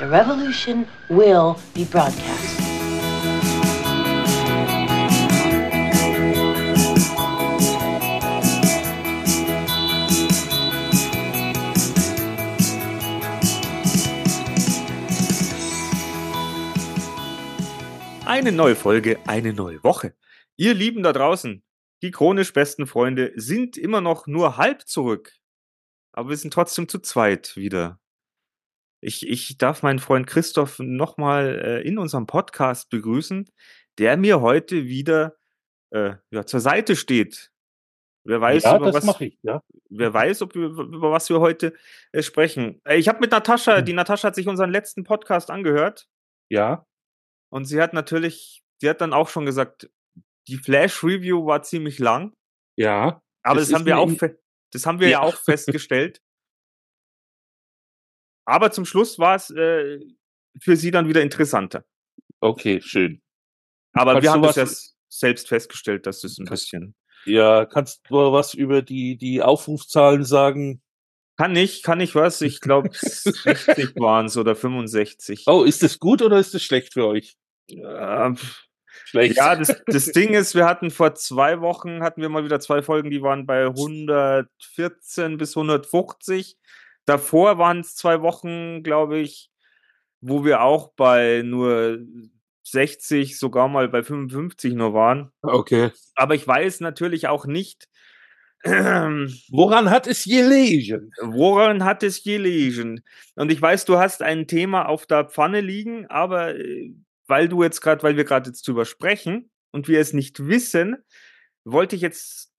The revolution will be broadcast. Eine neue Folge, eine neue Woche. Ihr Lieben da draußen, die chronisch besten Freunde sind immer noch nur halb zurück. Aber wir sind trotzdem zu zweit wieder. Ich, ich darf meinen Freund Christoph nochmal äh, in unserem Podcast begrüßen, der mir heute wieder äh, ja, zur Seite steht. Wer weiß, Ja, über was, ich, ja. wer weiß, ob wir, über was wir heute äh, sprechen. Äh, ich habe mit Natascha, Hm. die Natascha hat sich unseren letzten Podcast angehört Ja, und sie hat natürlich, sie hat dann auch schon gesagt, die Flash-Review war ziemlich lang, ja. aber Das das, haben wir auch, das haben wir ja Ja. auch festgestellt. Aber zum Schluss war es äh, für sie dann wieder interessanter. Okay, schön. Aber Kannst wir haben das ja selbst festgestellt, dass es ein Kannst- bisschen. Ja, kannst du was über die, die Aufrufzahlen sagen? Kann ich, kann ich was? Ich glaube 60 waren es oder 65. Oh, ist das gut oder ist das schlecht für euch? Ähm, Schlecht. Ja, das, das Ding ist, wir hatten vor zwei Wochen, hatten wir mal wieder zwei Folgen, die waren bei 114 bis 150. Davor waren es zwei Wochen, glaube ich, wo wir auch bei nur 60, sogar mal bei 55 nur waren. Okay. Aber ich weiß natürlich auch nicht, Woran hat es gelegen? Woran hat es gelegen? Und ich weiß, du hast ein Thema auf der Pfanne liegen, aber äh, weil du jetzt gerade, weil wir gerade jetzt drüber sprechen und wir es nicht wissen, wollte ich jetzt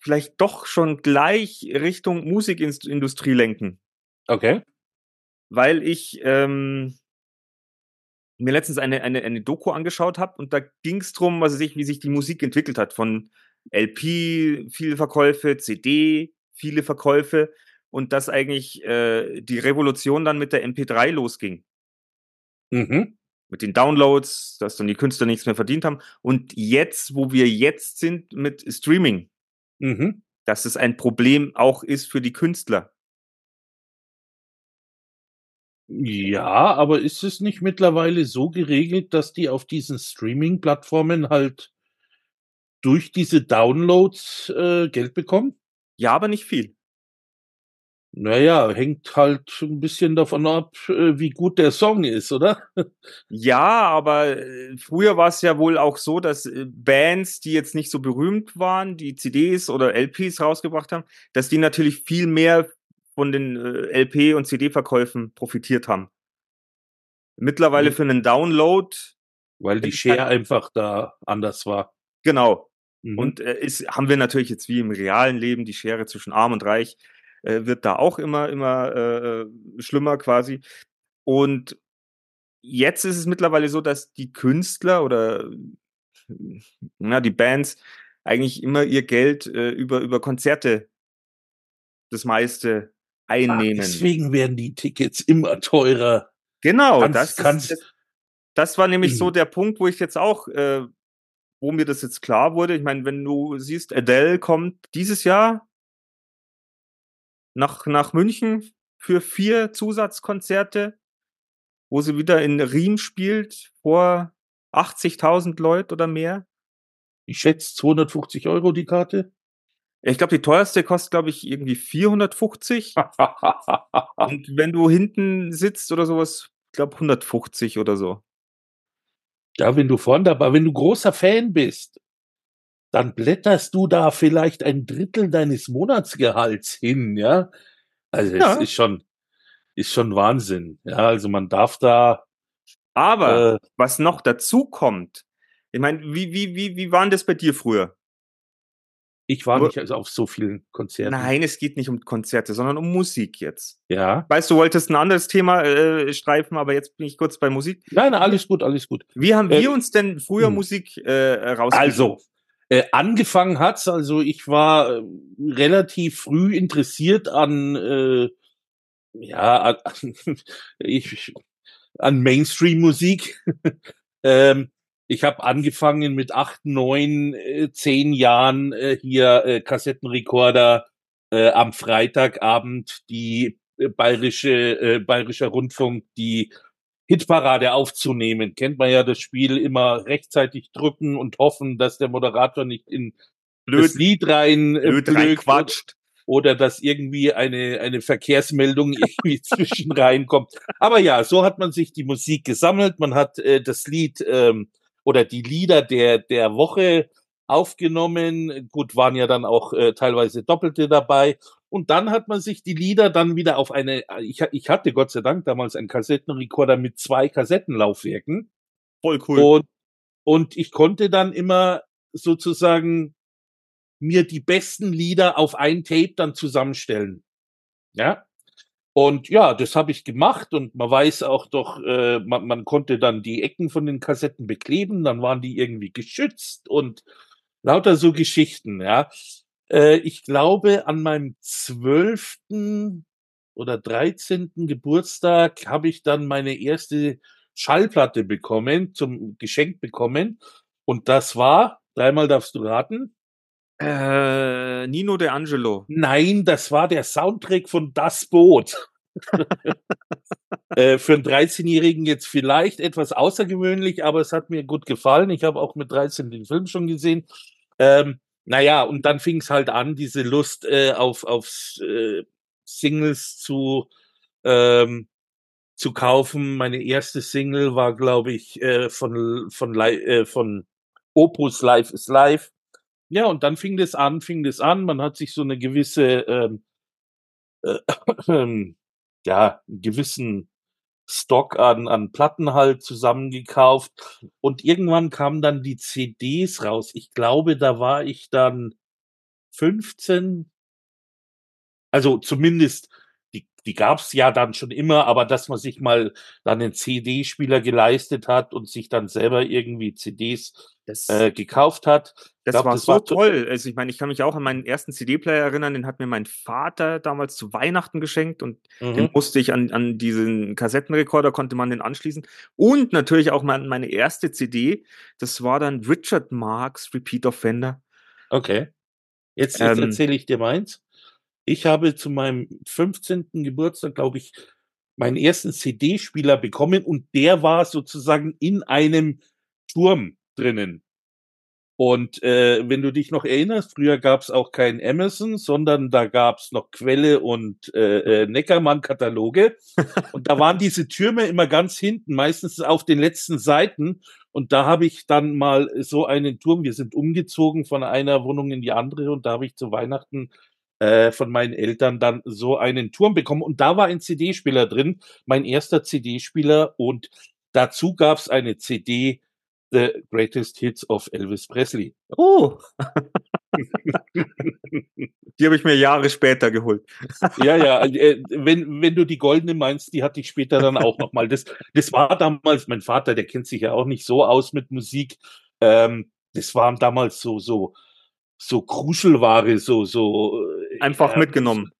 vielleicht doch schon gleich Richtung Musikindustrie lenken, Okay. weil ich ähm, mir letztens eine, eine, eine Doku angeschaut habe und da ging es darum, was weiß ich, wie sich die Musik entwickelt hat von LP, viele Verkäufe, CD, viele Verkäufe und dass eigentlich äh, die Revolution dann mit der MP3 losging. Mhm. Mit den Downloads, dass dann die Künstler nichts mehr verdient haben. Und jetzt, wo wir jetzt sind mit Streaming, Mhm. dass es ein Problem auch ist für die Künstler. Ja, aber ist es nicht mittlerweile so geregelt, dass die auf diesen Streaming-Plattformen halt durch diese Downloads äh, Geld bekommen? Ja, aber nicht viel. Naja, hängt halt ein bisschen davon ab, äh, wie gut der Song ist, oder? Ja, aber äh, früher war es ja wohl auch so, dass äh, Bands, die jetzt nicht so berühmt waren, die CDs oder LPs rausgebracht haben, dass die natürlich viel mehr von den äh, LP- und CD-Verkäufen profitiert haben. Mittlerweile Mhm. für einen Download, Weil die Share einfach da anders war. genau. Mhm. Und äh, ist, haben wir natürlich jetzt wie im realen Leben die Schere zwischen Arm und Reich äh, wird da auch immer, immer äh, schlimmer quasi. Und jetzt ist es mittlerweile so, dass die Künstler oder na, die Bands eigentlich immer ihr Geld äh, über, über Konzerte das meiste Ach, einnehmen. deswegen werden die Tickets immer teurer. Genau, Kannst- das, kannst- das, das war nämlich so Mhm. der Punkt, wo ich jetzt auch, äh, wo mir das jetzt klar wurde. Ich meine, wenn du siehst, Adele kommt dieses Jahr nach, nach München für vier Zusatzkonzerte, wo sie wieder in Riem spielt vor 80.000 Leute oder mehr. Ich schätze 250 Euro die Karte. Ich glaube, die teuerste kostet, glaube ich, irgendwie 450. Und wenn du hinten sitzt oder sowas, ich glaube 150 oder so. ja, wenn du vorne dabei, wenn du großer Fan bist, dann blätterst du da vielleicht ein Drittel deines Monatsgehalts hin, ja. Also Ja. es ist schon, ist schon Wahnsinn. Ja, also man darf da, Aber äh, was noch dazu kommt, ich meine, wie, wie, wie, wie waren das bei dir früher? Ich war nicht also auf so vielen Konzerten. Nein, es geht nicht um Konzerte, sondern um Musik jetzt. Ja. Weißt du, wolltest ein anderes Thema äh, streifen, aber jetzt bin ich kurz bei Musik. Nein, nein, alles gut, alles gut. Wie haben Äh, wir uns denn früher hm. Musik äh? Also, äh, angefangen hat's, also ich war äh, relativ früh interessiert an, äh, ja, an, ich, an Mainstream-Musik. ähm, ich habe angefangen mit acht, neun, äh, zehn Jahren äh, hier äh, Kassettenrekorder äh, am Freitagabend die äh, bayerische äh, bayerischer Rundfunk die Hitparade aufzunehmen. Kennt man ja das Spiel immer rechtzeitig drücken und hoffen, dass der Moderator nicht in blöd, das Lied rein äh, blöd, blöd quatscht oder dass irgendwie eine, eine Verkehrsmeldung irgendwie zwischen reinkommt. Aber ja, so hat man sich die Musik gesammelt. Man hat äh, das Lied ähm, oder die Lieder der, der Woche aufgenommen. Gut, waren ja dann auch äh, teilweise Doppelte dabei. Und dann hat man sich die Lieder dann wieder auf eine, ich, ich hatte Gott sei Dank damals einen Kassettenrekorder mit zwei Kassettenlaufwerken. Voll cool. Und, und ich konnte dann immer sozusagen mir die besten Lieder auf ein Tape dann zusammenstellen. Ja. Und ja, das habe ich gemacht und man weiß auch doch, äh, man, man konnte dann die Ecken von den Kassetten bekleben, dann waren die irgendwie geschützt und lauter so Geschichten, ja. Äh, ich glaube, an meinem zwölften oder dreizehnten Geburtstag habe ich dann meine erste Schallplatte bekommen, zum Geschenk bekommen. Und das war, dreimal darfst du raten. Äh, Nino De Angelo. Nein, das war der Soundtrack von Das Boot. äh, für einen 13-Jährigen jetzt vielleicht etwas außergewöhnlich, aber es hat mir gut gefallen. Ich habe auch mit 13 den Film schon gesehen. Ähm, naja, und dann fing es halt an, diese Lust äh, auf, auf äh, Singles zu, ähm, zu kaufen. Meine erste Single war, glaube ich, äh, von, von, äh, von Opus Life is Live. Ja, und dann fing das an, fing das an. Man hat sich so eine gewisse, ähm, äh, äh, ja, einen gewissen Stock an, an Platten halt zusammengekauft. Und irgendwann kamen dann die CDs raus. Ich glaube, da war ich dann 15. Also zumindest die gab's ja dann schon immer, aber dass man sich mal dann einen CD-Spieler geleistet hat und sich dann selber irgendwie CDs das, äh, gekauft hat. Das, glaub, war, das so war toll. Also ich meine, ich kann mich auch an meinen ersten CD-Player erinnern, den hat mir mein Vater damals zu Weihnachten geschenkt und mhm. den musste ich an, an diesen Kassettenrekorder, konnte man den anschließen. Und natürlich auch mein, meine erste CD, das war dann Richard Marks Repeat Offender. Okay. Jetzt, jetzt ähm, erzähle ich dir meins. Ich habe zu meinem 15. Geburtstag, glaube ich, meinen ersten CD-Spieler bekommen und der war sozusagen in einem Turm drinnen. Und äh, wenn du dich noch erinnerst, früher gab es auch kein Amazon, sondern da gab es noch Quelle und äh, äh, Neckermann-Kataloge. und da waren diese Türme immer ganz hinten, meistens auf den letzten Seiten. Und da habe ich dann mal so einen Turm, wir sind umgezogen von einer Wohnung in die andere und da habe ich zu Weihnachten äh, von meinen Eltern dann so einen Turm bekommen. Und da war ein CD-Spieler drin, mein erster CD-Spieler. Und dazu gab es eine CD, The Greatest Hits of Elvis Presley. Oh! die habe ich mir Jahre später geholt. ja, ja, äh, wenn, wenn du die goldene meinst, die hatte ich später dann auch nochmal. Das, das war damals, mein Vater, der kennt sich ja auch nicht so aus mit Musik. Ähm, das waren damals so, so so Kruschelware, so, so. Einfach mitgenommen.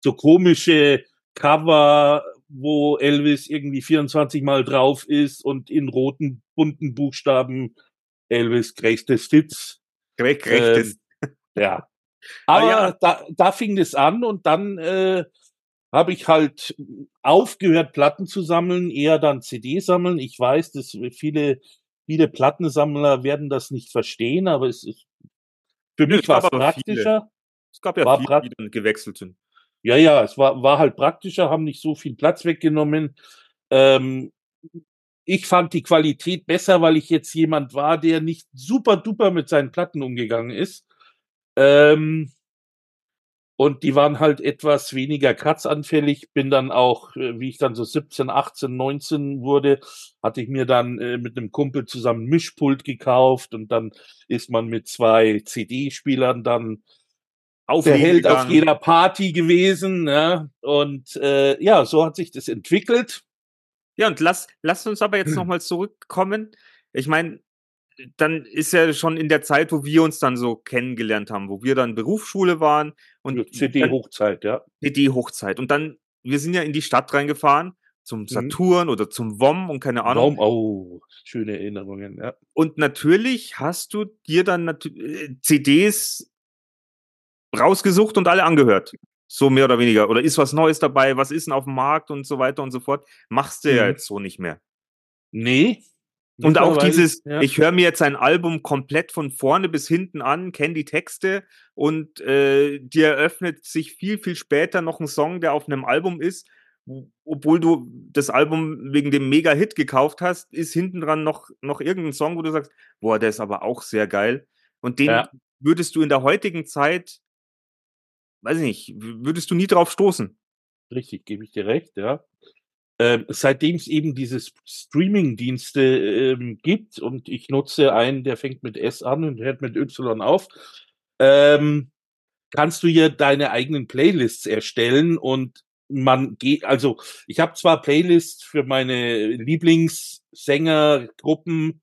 So, komische Cover, wo Elvis irgendwie 24 Mal drauf ist und in roten, bunten Buchstaben Elvis Greatest Hits. Greatest. Ähm, ja. Aber ja. Da, da fing es an und dann äh, habe ich halt aufgehört, Platten zu sammeln, eher dann CD sammeln. Ich weiß, dass viele, viele Plattensammler werden das nicht verstehen, aber es ist für mich war es praktischer. Es gab ja viele, die dann gewechselt sind. Ja, ja, es war, war halt praktischer, haben nicht so viel Platz weggenommen. Ähm, ich fand die Qualität besser, weil ich jetzt jemand war, der nicht super duper mit seinen Platten umgegangen ist. Ähm, und die waren halt etwas weniger kratzanfällig. Bin dann auch, äh, wie ich dann so 17, 18, 19 wurde, hatte ich mir dann äh, mit einem Kumpel zusammen Mischpult gekauft und dann ist man mit zwei CD-Spielern dann auf der Held auf jeder Party gewesen. Ja? Und äh, ja, so hat sich das entwickelt. Ja, und lass, lass uns aber jetzt nochmal zurückkommen. Ich meine, dann ist ja schon in der Zeit, wo wir uns dann so kennengelernt haben, wo wir dann Berufsschule waren und CD-Hochzeit, ja. CD-Hochzeit. Und dann, wir sind ja in die Stadt reingefahren, zum mhm. Saturn mhm. oder zum WOM und keine Ahnung. WOM, oh, schöne Erinnerungen, ja. Und natürlich hast du dir dann äh, CDs rausgesucht und alle angehört. So mehr oder weniger. Oder ist was Neues dabei? Was ist denn auf dem Markt und so weiter und so fort? Machst du mhm. ja jetzt so nicht mehr. Nee. Und auch dieses, ja. ich höre mir jetzt ein Album komplett von vorne bis hinten an, kenne die Texte und äh, dir eröffnet sich viel, viel später noch ein Song, der auf einem Album ist, wo- obwohl du das Album wegen dem Mega-Hit gekauft hast, ist hinten dran noch, noch irgendein Song, wo du sagst, boah, der ist aber auch sehr geil. Und den Ja. würdest du in der heutigen Zeit, weiß ich nicht, würdest du nie drauf stoßen. Richtig, gebe ich dir recht, ja. Ähm, seitdem es eben diese Streaming-Dienste ähm, gibt und ich nutze einen, der fängt mit S an und hört mit Y auf, ähm, kannst du hier deine eigenen Playlists erstellen und man geht, also ich habe zwar Playlists für meine Lieblingssängergruppen,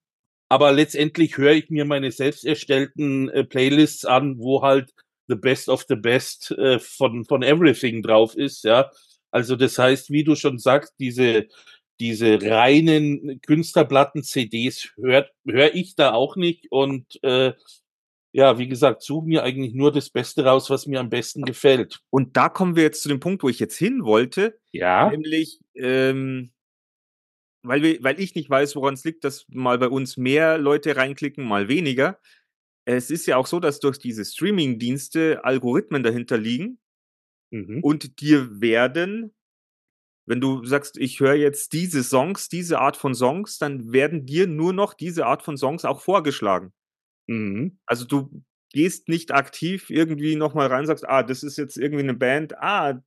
aber letztendlich höre ich mir meine selbst erstellten äh, Playlists an, wo halt the best of the best äh, von von everything drauf ist, ja. Also das heißt, wie du schon sagst, diese diese reinen Künstlerplatten CDs hört höre ich da auch nicht und äh, ja, wie gesagt, suche mir eigentlich nur das Beste raus, was mir am besten gefällt. Und da kommen wir jetzt zu dem Punkt, wo ich jetzt hin wollte, Ja. nämlich, ähm, weil, wir, weil ich nicht weiß, woran es liegt, dass mal bei uns mehr Leute reinklicken, mal weniger. Es ist ja auch so, dass durch diese Streaming-Dienste Algorithmen dahinter liegen Mhm. und dir werden, wenn du sagst, ich höre jetzt diese Songs, diese Art von Songs, dann werden dir nur noch diese Art von Songs auch vorgeschlagen. Mhm. Also du gehst nicht aktiv irgendwie nochmal rein und sagst, ah, das ist jetzt irgendwie eine Band, ah,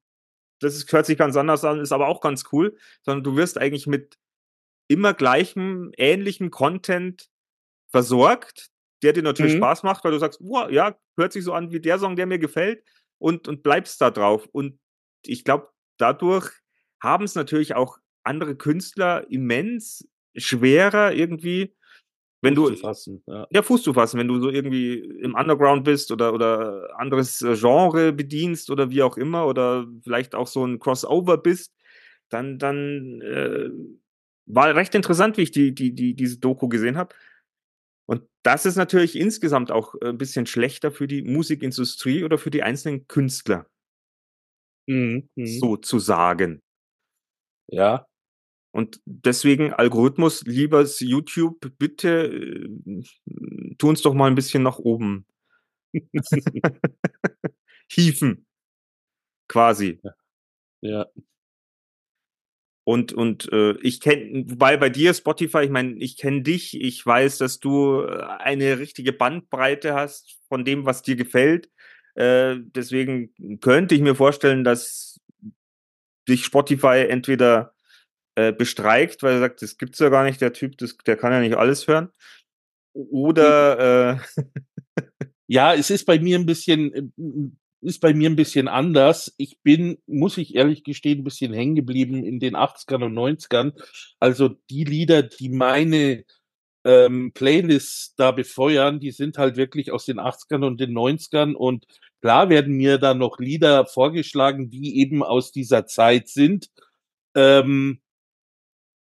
das ist, hört sich ganz anders an, ist aber auch ganz cool, sondern du wirst eigentlich mit immer gleichem, ähnlichem Content versorgt, der dir natürlich Mhm. Spaß macht, weil du sagst, wow, ja, hört sich so an wie der Song, der mir gefällt und, und bleibst da drauf. Und ich glaube, dadurch haben es natürlich auch andere Künstler immens schwerer irgendwie, wenn Fuß du zu fassen, ja. ja, Fuß zu fassen, wenn du so irgendwie im Underground bist oder, oder anderes äh, Genre bedienst oder wie auch immer oder vielleicht auch so ein Crossover bist, dann, dann äh, war recht interessant, wie ich die, die, die, diese Doku gesehen habe. Und das ist natürlich insgesamt auch ein bisschen schlechter für die Musikindustrie oder für die einzelnen Künstler, Mhm. Mhm. sozusagen. Ja. Und deswegen Algorithmus, liebes YouTube, bitte äh, tu uns doch mal ein bisschen nach oben hieven. Quasi. Ja. Und, und äh, ich kenne, wobei bei dir Spotify, ich meine, ich kenne dich, ich weiß, dass du äh, eine richtige Bandbreite hast von dem, was dir gefällt. Äh, deswegen könnte ich mir vorstellen, dass dich Spotify entweder äh, bestreikt, weil er sagt, das gibt's ja gar nicht, der Typ, das, der kann ja nicht alles hören. Oder äh, Ja, es ist bei mir ein bisschen, äh, ist bei mir ein bisschen anders. Ich bin, muss ich ehrlich gestehen, ein bisschen hängen geblieben in den 80ern und 90ern. Also die Lieder, die meine ähm, Playlists da befeuern, die sind halt wirklich aus den 80ern und den 90ern und klar werden mir da noch Lieder vorgeschlagen, die eben aus dieser Zeit sind. Ähm,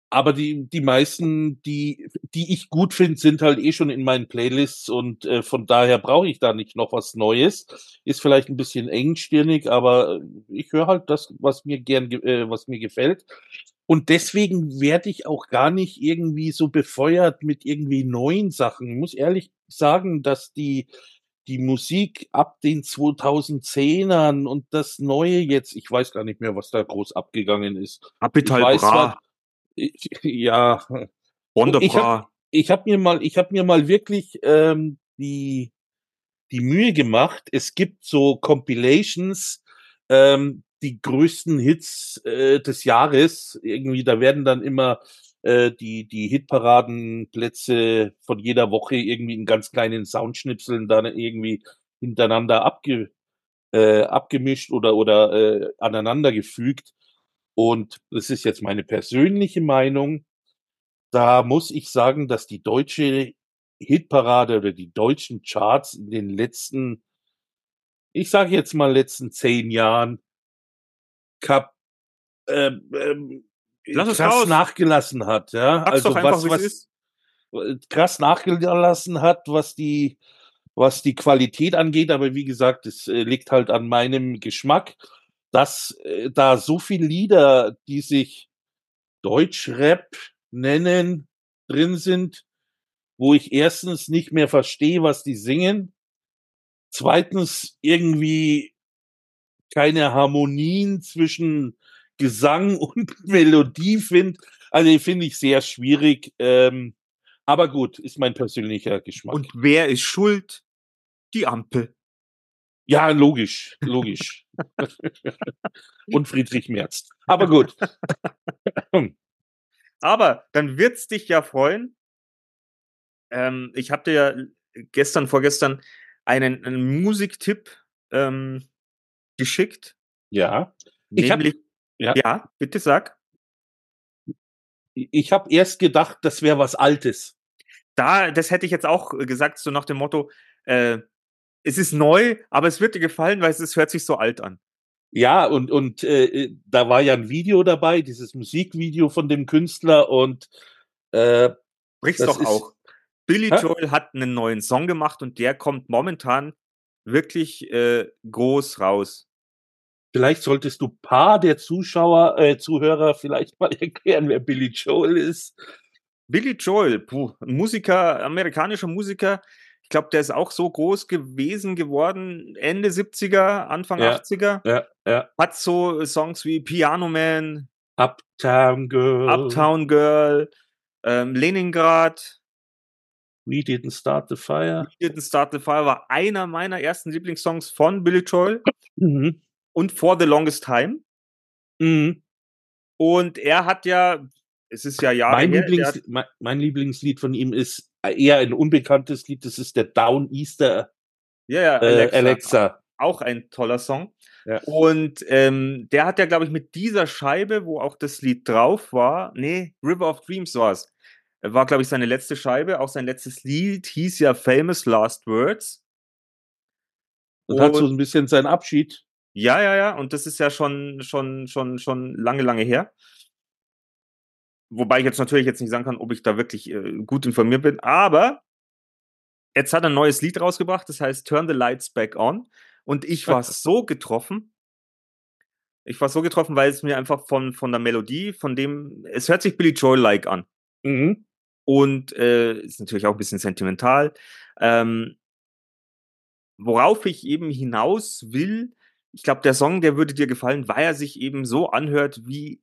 aber die, die meisten, die, die ich gut finde, sind halt eh schon in meinen Playlists und äh, von daher brauche ich da nicht noch was Neues. Ist vielleicht ein bisschen engstirnig, aber ich höre halt das, was mir gern, ge- äh, was mir gefällt. Und deswegen werde ich auch gar nicht irgendwie so befeuert mit irgendwie neuen Sachen. Ich muss ehrlich sagen, dass die, die Musik ab den 2010ern und das Neue jetzt, ich weiß gar nicht mehr, was da groß abgegangen ist. Capital Bra, Ich, ja, Wonder ich hab- habe mir mal, ich habe mir mal wirklich ähm, die die Mühe gemacht. Es gibt so Compilations, ähm, die größten Hits äh, des Jahres. Irgendwie, da werden dann immer äh, die die Hitparadenplätze von jeder Woche irgendwie in ganz kleinen Soundschnipseln dann irgendwie hintereinander abge, äh, abgemischt oder oder äh, aneinander gefügt. Und das ist jetzt meine persönliche Meinung. Da muss ich sagen, dass die deutsche Hitparade oder die deutschen Charts in den letzten, ich sage jetzt mal letzten zehn Jahren, kap, ähm, ähm, krass raus. nachgelassen hat. Ja? Sag's Also einfach, was, was ist. krass nachgelassen hat, was die, was die Qualität angeht. Aber wie gesagt, es äh, liegt halt an meinem Geschmack, dass äh, da so viele Lieder, die sich Deutschrap nennen drin sind, wo ich erstens nicht mehr verstehe, was die singen, zweitens irgendwie keine Harmonien zwischen Gesang und Melodie finde. Also finde ich sehr schwierig. Ähm, aber gut, ist mein persönlicher Geschmack. Und wer ist schuld? Die Ampel. Ja, logisch, logisch. und Friedrich Merz. Aber gut. Aber dann wird's dich ja freuen. Ähm, ich habe dir ja gestern, vorgestern einen, einen Musiktipp ähm, geschickt. ja. Ich hab- Nämlich, ja. ja, bitte sag. Ich habe erst gedacht, das wäre was Altes. Da, das hätte ich jetzt auch gesagt, so nach dem Motto, äh, es ist neu, aber es wird dir gefallen, weil es, es hört sich so alt an. Ja, und, und äh, da war ja ein Video dabei, dieses Musikvideo von dem Künstler und äh, Brich's Das doch auch. Billy Hä? Joel hat einen neuen Song gemacht und der kommt momentan wirklich äh, groß raus. vielleicht solltest du paar der Zuschauer, äh, Zuhörer vielleicht mal erklären, wer Billy Joel ist. Billy Joel, puh, ein Musiker, amerikanischer Musiker. Ich glaube, der ist auch so groß gewesen geworden, Ende 70er, Anfang Ja. 80er. Ja, ja. Hat so Songs wie Piano Man, Uptown Girl. Uptown Girl, ähm, Leningrad, We didn't start the fire. Didn't Start the Fire war einer meiner ersten Lieblingssongs von Billy Joel Mhm. und For the Longest Time. Mhm. Und er hat ja, es ist ja Jahre Mein, her, Lieblings, mein, mein Lieblingslied von ihm ist eher ein unbekanntes Lied, das ist der Down Easter ja, ja, äh, Alexa, Alexa. auch ein toller Song. Ja. Und ähm, der hat ja, glaube ich, mit dieser Scheibe, wo auch das Lied drauf war, nee, River of Dreams war es, war, glaube ich, seine letzte Scheibe, auch sein letztes Lied hieß ja Famous Last Words. Und hat so ein bisschen seinen Abschied. Ja, ja, ja, und das ist ja schon, schon, schon, schon lange, lange her. Wobei ich jetzt natürlich jetzt nicht sagen kann, ob ich da wirklich äh, gut informiert bin, aber jetzt hat er ein neues Lied rausgebracht, das heißt Turn the Lights Back On. Und ich war so getroffen. Ich war so getroffen, weil es mir einfach von, von der Melodie, von dem, es hört sich Billy Joel-like an. Mhm. Und äh, ist natürlich auch ein bisschen sentimental. Ähm, worauf ich eben hinaus will, ich glaube, der Song, der würde dir gefallen, weil er sich eben so anhört wie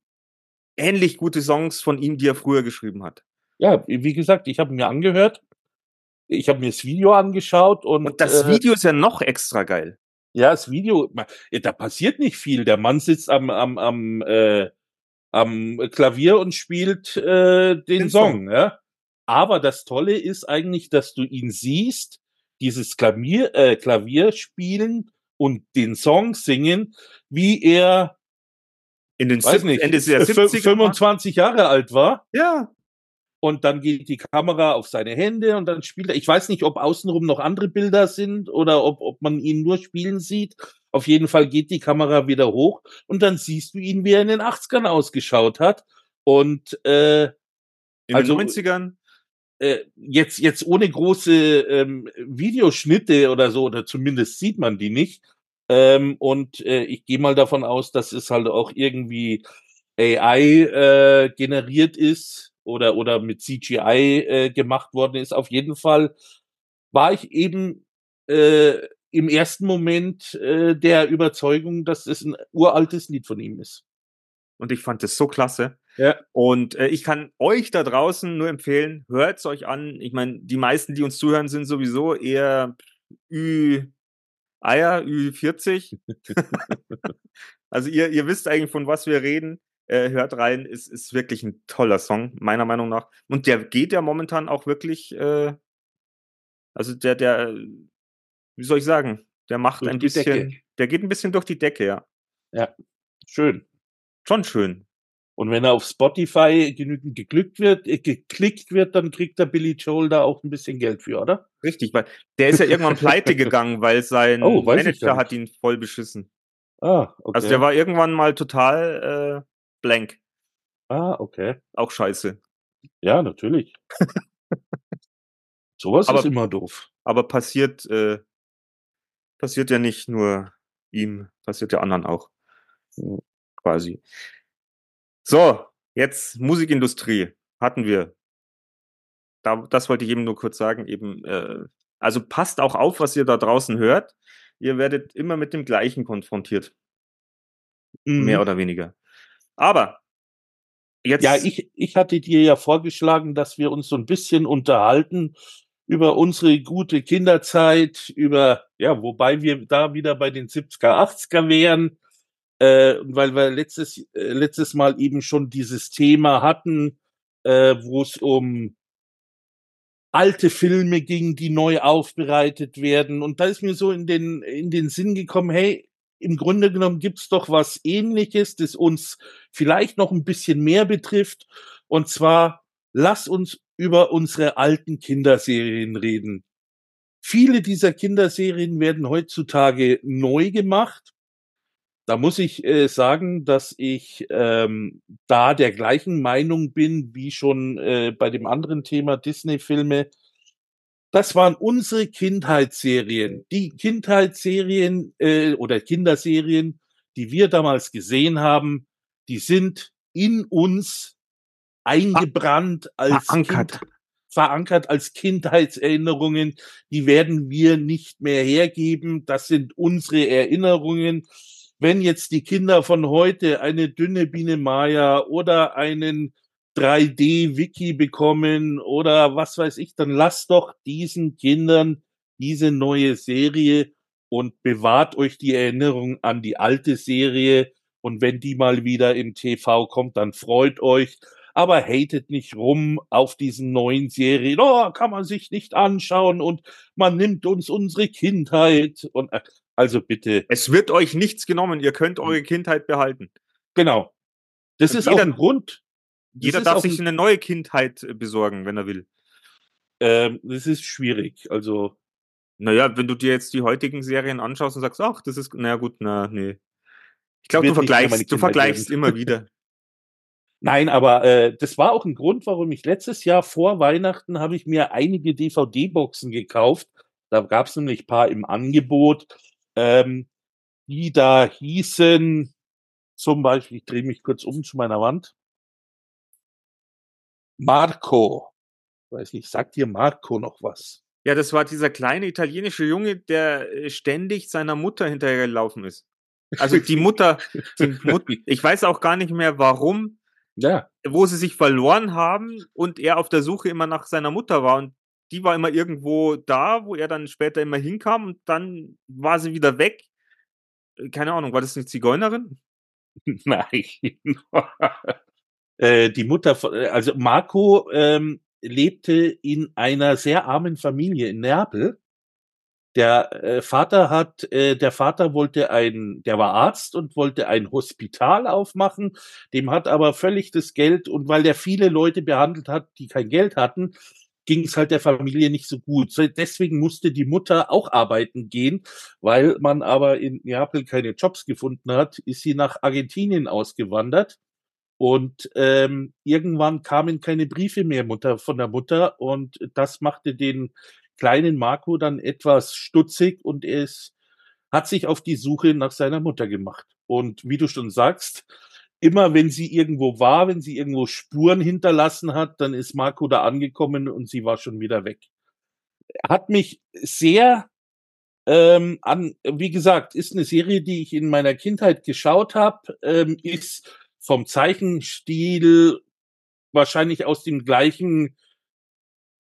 ähnlich gute Songs von ihm, die er früher geschrieben hat. Ja, wie gesagt, ich habe mir angehört. Ich habe mir das Video angeschaut und, Und das äh, Video ist ja noch extra geil. Ja, das Video, da passiert nicht viel. Der Mann sitzt am, am, am, äh, am Klavier und spielt äh, den, Den Song. Song. Ja? Aber das Tolle ist eigentlich, dass du ihn siehst, dieses Klavier, äh, Klavier spielen und den Song singen, wie er, In den weiß nicht, Ende der fü- 70er. 25 Jahre alt war. Ja. Und dann geht die Kamera auf seine Hände und dann spielt er. Ich weiß nicht, ob außenrum noch andere Bilder sind oder ob, ob man ihn nur spielen sieht. Auf jeden Fall geht die Kamera wieder hoch und dann siehst du ihn, wie er in den 80ern ausgeschaut hat. Und äh, In Also- den 90ern. äh, jetzt, jetzt ohne große ähm, Videoschnitte oder so, oder zumindest sieht man die nicht. Ähm, und äh, ich gehe mal davon aus, dass es halt auch irgendwie AI äh, generiert ist oder, oder mit CGI äh, gemacht worden ist. Auf jeden Fall war ich eben äh, im ersten Moment äh, der Überzeugung, dass es ein uraltes Lied von ihm ist. Und ich fand das so klasse. Ja. Und äh, ich kann euch da draußen nur empfehlen, hört's euch an. Ich meine, die meisten, die uns zuhören, sind sowieso eher Ü Eier, Ü40. also ihr, ihr wisst eigentlich, von was wir reden. Äh, hört rein, ist, ist wirklich ein toller Song, meiner Meinung nach. Und der geht ja momentan auch wirklich, äh, also der, der, wie soll ich sagen, der macht Durch ein bisschen, Decke. der geht ein bisschen durch die Decke, ja. Schön. Schon schön. Und wenn er auf Spotify genügend geklickt wird, äh, geklickt wird, dann kriegt der Billy Joel da auch ein bisschen Geld für, oder? Richtig, weil der ist ja irgendwann pleite gegangen, weil sein Oh, Manager hat ihn voll beschissen. Ah, okay. Also der war irgendwann mal total äh, blank. ah, okay. Auch scheiße. Ja, natürlich. Sowas Aber- ist immer doof. Aber passiert, äh, passiert ja nicht nur ihm, passiert ja anderen auch. Quasi. So, jetzt Musikindustrie. hatten wir. Da, das wollte ich eben nur kurz sagen. Eben, äh, also passt auch auf, was ihr da draußen hört. Ihr werdet immer mit dem Gleichen konfrontiert. Mhm. Mehr oder weniger. Aber jetzt. Ja, ich, ich hatte dir ja vorgeschlagen, dass wir uns so ein bisschen unterhalten über unsere gute Kinderzeit, über, ja, wobei wir da wieder bei den 70er, 80er wären, äh, weil wir letztes, äh, letztes Mal eben schon dieses Thema hatten, äh, wo es um alte Filme ging, die neu aufbereitet werden. Und da ist mir so in den, in den Sinn gekommen, hey, im Grunde genommen gibt's doch was ähnliches, das uns vielleicht noch ein bisschen mehr betrifft. Und zwar, lass uns über unsere alten Kinderserien reden. Viele dieser Kinderserien werden heutzutage neu gemacht. Da muss ich äh, sagen, dass ich ähm, da der gleichen Meinung bin wie schon äh, bei dem anderen Thema Disney-Filme. Das waren unsere Kindheitsserien. Die Kindheitsserien äh, oder Kinderserien, die wir damals gesehen haben, die sind in uns eingebrannt als verankert. Kind, verankert als Kindheitserinnerungen. Die werden wir nicht mehr hergeben. Das sind unsere Erinnerungen. Wenn jetzt die Kinder von heute eine dünne Biene Maya oder einen 3D-Wiki bekommen oder was weiß ich, dann lasst doch diesen Kindern diese neue Serie und bewahrt euch die Erinnerung an die alte Serie. Und wenn die mal wieder im TV kommt, dann freut euch. Aber hatet nicht rum auf diesen neuen Serien. Oh, kann man sich nicht anschauen und man nimmt uns unsere Kindheit. Und äh, also bitte. Es wird euch nichts genommen. Ihr könnt eure Kindheit behalten. Genau. Das Und ist jeder- auch ein Grund. Das Jeder darf sich ein- eine neue Kindheit äh, besorgen, wenn er will. Ähm, das ist schwierig. Also Naja, wenn du dir jetzt die heutigen Serien anschaust und sagst, ach, das ist, na gut, na, nee. Ich glaube, du vergleichst, du vergleichst werden. immer wieder. Nein, aber äh, das war auch ein Grund, warum ich letztes Jahr vor Weihnachten habe ich mir einige DVD-Boxen gekauft. Da gab es nämlich paar im Angebot, ähm, die da hießen, zum Beispiel, ich drehe mich kurz um zu meiner Wand. Marco. Weiß nicht, sagt dir Marco noch was? Ja, das war dieser kleine italienische Junge, der äh, ständig seiner Mutter hinterhergelaufen ist. Also die Mutter, die Mut, ich weiß auch gar nicht mehr warum, Ja, wo sie sich verloren haben und er auf der Suche immer nach seiner Mutter war und die war immer irgendwo da, wo er dann später immer hinkam und dann war sie wieder weg. Äh, Keine Ahnung, war das eine Zigeunerin? Nein. äh, die Mutter, von, äh, also Marco ähm, lebte in einer sehr armen Familie in Neapel. Der äh, Vater hat, äh, der Vater wollte ein, der war Arzt und wollte ein Hospital aufmachen. Dem hat aber völlig das Geld und weil der viele Leute behandelt hat, die kein Geld hatten, ging es halt der Familie nicht so gut. Deswegen musste die Mutter auch arbeiten gehen, weil man aber in Neapel keine Jobs gefunden hat, ist sie nach Argentinien ausgewandert. Und ähm, irgendwann kamen keine Briefe mehr Mutter, von der Mutter und das machte den kleinen Marco dann etwas stutzig und ist, hat sich auf die Suche nach seiner Mutter gemacht. Und wie du schon sagst, immer wenn sie irgendwo war, wenn sie irgendwo Spuren hinterlassen hat, dann ist Marco da angekommen und sie war schon wieder weg. Hat mich sehr ähm, an, wie gesagt, ist eine Serie, die ich in meiner Kindheit geschaut habe, ähm, ist vom Zeichenstil wahrscheinlich aus dem gleichen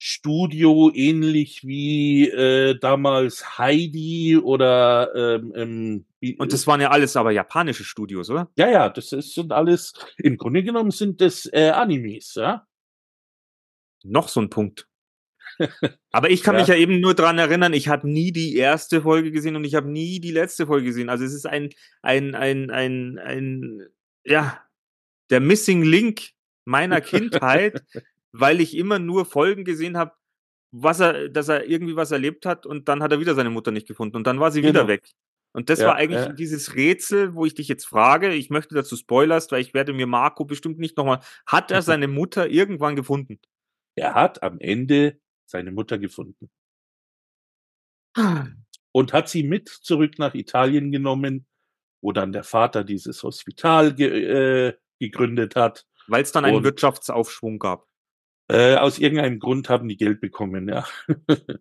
Studio, ähnlich wie äh, damals Heidi oder ähm, ähm, wie, Und das waren ja alles aber japanische Studios, oder? ja, ja, das ist, sind alles, im Grunde genommen sind das äh, Animes, ja. Noch so ein Punkt. Aber ich kann Ja. mich ja eben nur dran erinnern, ich habe nie die erste Folge gesehen und ich habe nie die letzte Folge gesehen. Also es ist ein, ein, ein, ein, ein, ja, der Missing Link meiner Kindheit, weil ich immer nur Folgen gesehen habe, was er, dass er irgendwie was erlebt hat und dann hat er wieder seine Mutter nicht gefunden und dann war sie wieder Genau. weg. Und das Ja, war eigentlich ja. dieses Rätsel, wo ich dich jetzt frage, ich möchte dazu spoilerst, weil ich werde mir Marco bestimmt nicht nochmal, hat er seine Mutter irgendwann gefunden? Er hat am Ende seine Mutter gefunden und hat sie mit zurück nach Italien genommen, wo dann der Vater dieses Hospital ge äh, gegründet hat. Weil es dann einen Und- Wirtschaftsaufschwung gab. Äh, aus irgendeinem Grund haben die Geld bekommen, ja.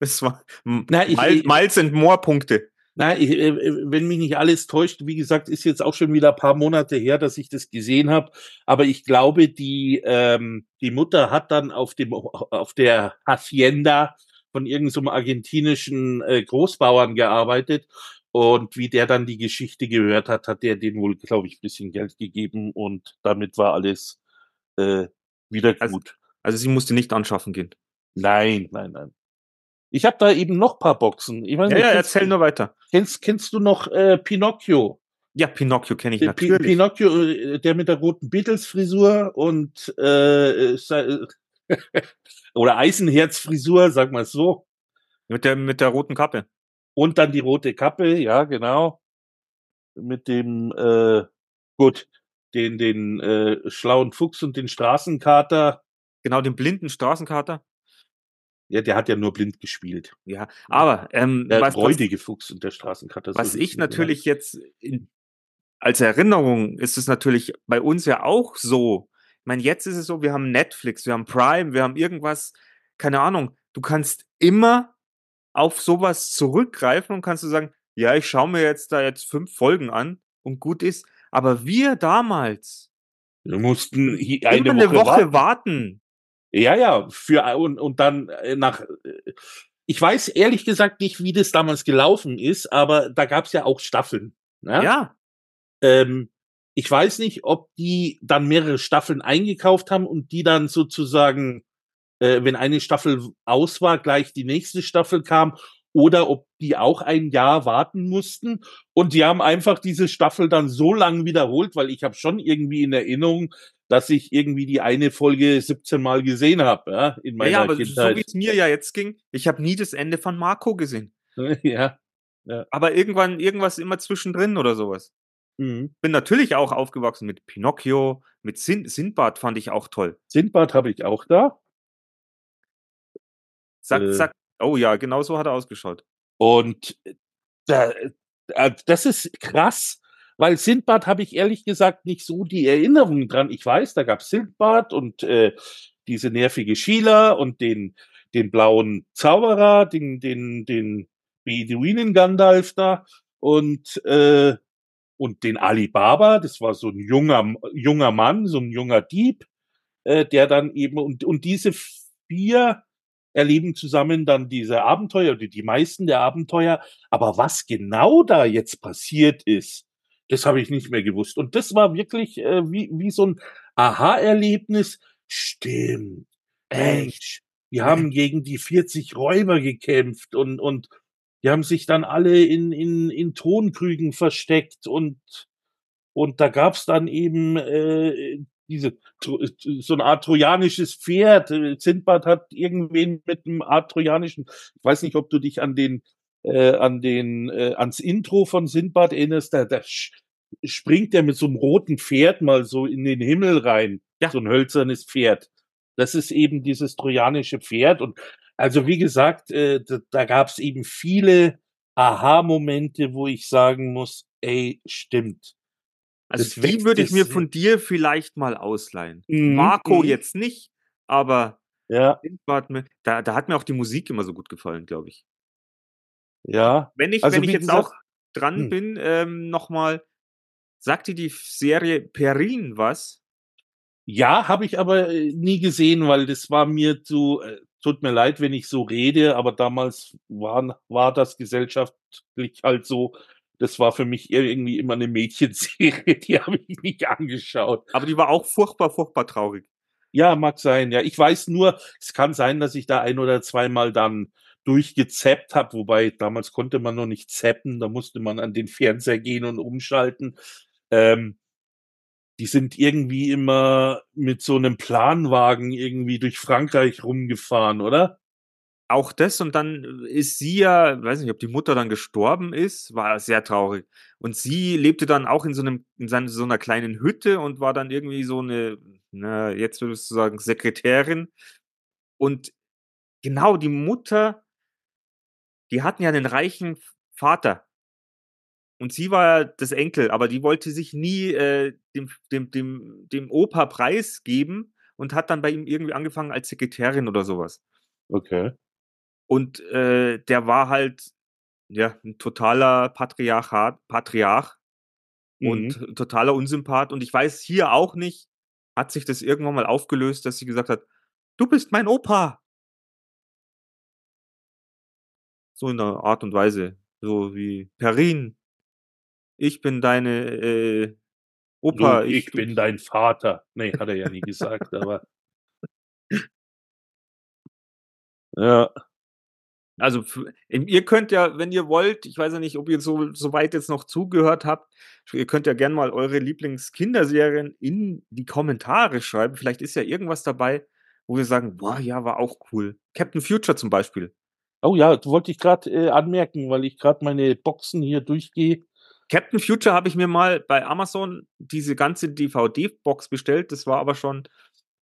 Das war Na, ich- Miles, Miles and More Punkte. Na, ich, äh, wenn mich nicht alles täuscht, wie gesagt, ist jetzt auch schon wieder ein paar Monate her, dass ich das gesehen habe. Aber ich glaube, die ähm, die Mutter hat dann auf dem auf der Hacienda von irgendeinem argentinischen äh, Großbauern gearbeitet und wie der dann die Geschichte gehört hat, hat der den wohl, glaube ich, ein bisschen Geld gegeben und damit war alles äh, wieder Also- gut. Also sie musste nicht anschaffen gehen. Nein, nein, nein. Ich habe da eben noch paar Boxen. Ich weiß Ja, ja, erzähl nur weiter. kennst, kennst du noch äh, Pinocchio? Ja, Pinocchio kenne ich Der natürlich. Pinocchio, äh, der mit der roten Beatles-Frisur und äh, sei- oder Eisenherz-Frisur, sag mal so. Mit der, mit der roten Kappe. Und dann die rote Kappe, ja, genau. Mit dem, äh, gut, den, den äh, schlauen Fuchs und den Straßenkater. Genau, den blinden Straßenkater. Ja, der hat ja nur blind gespielt. Ja, aber ähm, Der was, räudige Fuchs und der Straßenkater. was so ich die, ja. natürlich jetzt in, als Erinnerung ist es natürlich bei uns ja auch so. Ich meine, jetzt ist es so, wir haben Netflix, wir haben Prime, wir haben irgendwas, keine Ahnung. Du kannst immer auf sowas zurückgreifen und kannst du sagen, ja, ich schaue mir jetzt da jetzt fünf Folgen an und gut ist. Aber wir damals Wir mussten eine eine Woche, Woche warten. warten. Ja, ja, für und, und dann äh, nach äh, ich weiß ehrlich gesagt nicht, wie das damals gelaufen ist, aber da gab's ja auch Staffeln. Ne? Ja, Ähm, ich weiß nicht, ob die dann mehrere Staffeln eingekauft haben und die dann sozusagen, äh, wenn eine Staffel aus war, gleich die nächste Staffel kam, oder ob die auch ein Jahr warten mussten. Und die haben einfach diese Staffel dann so lang wiederholt, weil ich habe schon irgendwie in Erinnerung, dass ich irgendwie die eine Folge 17 Mal gesehen habe, ja, in ja, meiner ja, aber so Kindheit. wie es mir ja jetzt ging, ich habe nie das Ende von Marco gesehen. ja. Aber irgendwann irgendwas immer zwischendrin oder sowas. Mhm. Bin natürlich auch aufgewachsen mit Pinocchio, mit Sin Sindbad fand ich auch toll. Sindbad habe ich auch da. Zack, Äh. zack. Oh ja, genau so hat er ausgeschaut. Und da, äh, das ist krass, weil Sindbad habe ich ehrlich gesagt nicht so die Erinnerung dran. Ich weiß, da gab's Sindbad und äh, diese nervige Sheila und den, den blauen Zauberer, den, den, den Beduinen Gandalf da und, äh, und den Alibaba, das war so ein junger, junger Mann, so ein junger Dieb, äh, der dann eben, und, und diese vier erleben zusammen dann diese Abenteuer oder die meisten der Abenteuer. Aber was genau da jetzt passiert ist, das habe ich nicht mehr gewusst. Und das war wirklich äh, wie, wie so ein Aha-Erlebnis. Stimmt. Echt. Die haben gegen die 40 Räuber gekämpft und, und die haben sich dann alle in, in, in Tonkrügen versteckt und, und da gab's dann eben äh, diese Tro- so eine Art trojanisches Pferd. Äh, Sindbad hat irgendwen mit einem Art trojanischen, ich weiß nicht, ob du dich an den äh, an den äh, ans Intro von Sindbad erinnerst, da, da springt er mit so einem roten Pferd mal so in den Himmel rein, Ja. so ein hölzernes Pferd. Das ist eben dieses trojanische Pferd und also wie gesagt, äh, da, da gab es eben viele Aha-Momente, wo ich sagen muss, ey, stimmt. Also Das die würde ich mir von dir vielleicht mal ausleihen. Mhm, Marco mhm. jetzt nicht, aber Ja, da, da hat mir auch die Musik immer so gut gefallen, glaube ich. ja. Wenn ich, Also wenn ich jetzt gesagt- auch dran Hm. bin, ähm, nochmal, sagt dir die Serie Perrin was? Ja, habe ich aber äh, nie gesehen, weil das war mir zu, äh, tut mir leid, wenn ich so rede, aber damals war, war das gesellschaftlich halt so, das war für mich irgendwie immer eine Mädchenserie, die habe ich nicht angeschaut. Aber die war auch furchtbar, furchtbar traurig. Ja, mag sein, ja. Ich weiß nur, es kann sein, dass ich da ein oder zweimal dann durchgezappt habe, wobei damals konnte man noch nicht zappen, da musste man an den Fernseher gehen und umschalten. Ähm, die sind irgendwie immer mit so einem Planwagen irgendwie durch Frankreich rumgefahren, oder? Auch das und dann ist sie ja, weiß nicht, ob die Mutter dann gestorben ist, war sehr traurig. Und sie lebte dann auch in so einem, in so einer kleinen Hütte und war dann irgendwie so eine, na, jetzt würdest du sagen, Sekretärin. Und genau, die Mutter, die hatten ja einen reichen Vater. Und sie war ja das Enkel, aber die wollte sich nie äh, dem, dem, dem, dem Opa preisgeben und hat dann bei ihm irgendwie angefangen als Sekretärin oder sowas. Okay. Und äh, der war halt ja ein totaler Patriarchat, Patriarch Mhm. und totaler Unsympath. Und ich weiß hier auch nicht, hat sich das irgendwann mal aufgelöst, dass sie gesagt hat, du bist mein Opa. So in der Art und Weise. So wie Perrin. Ich bin deine äh, Opa. du, ich, bin dein Vater. Nee, hat er ja nie gesagt, aber. Ja, Also f- ihr könnt ja, wenn ihr wollt, ich weiß ja nicht, ob ihr so, so weit jetzt noch zugehört habt, ihr könnt ja gerne mal eure Lieblingskinderserien in die Kommentare schreiben. Vielleicht ist ja irgendwas dabei, wo wir sagen, boah, ja, war auch cool. Captain Future zum Beispiel. Oh ja, das wollte ich gerade äh, anmerken, weil ich gerade meine Boxen hier durchgehe. Captain Future habe ich mir mal bei Amazon diese ganze DVD-Box bestellt. Das war aber schon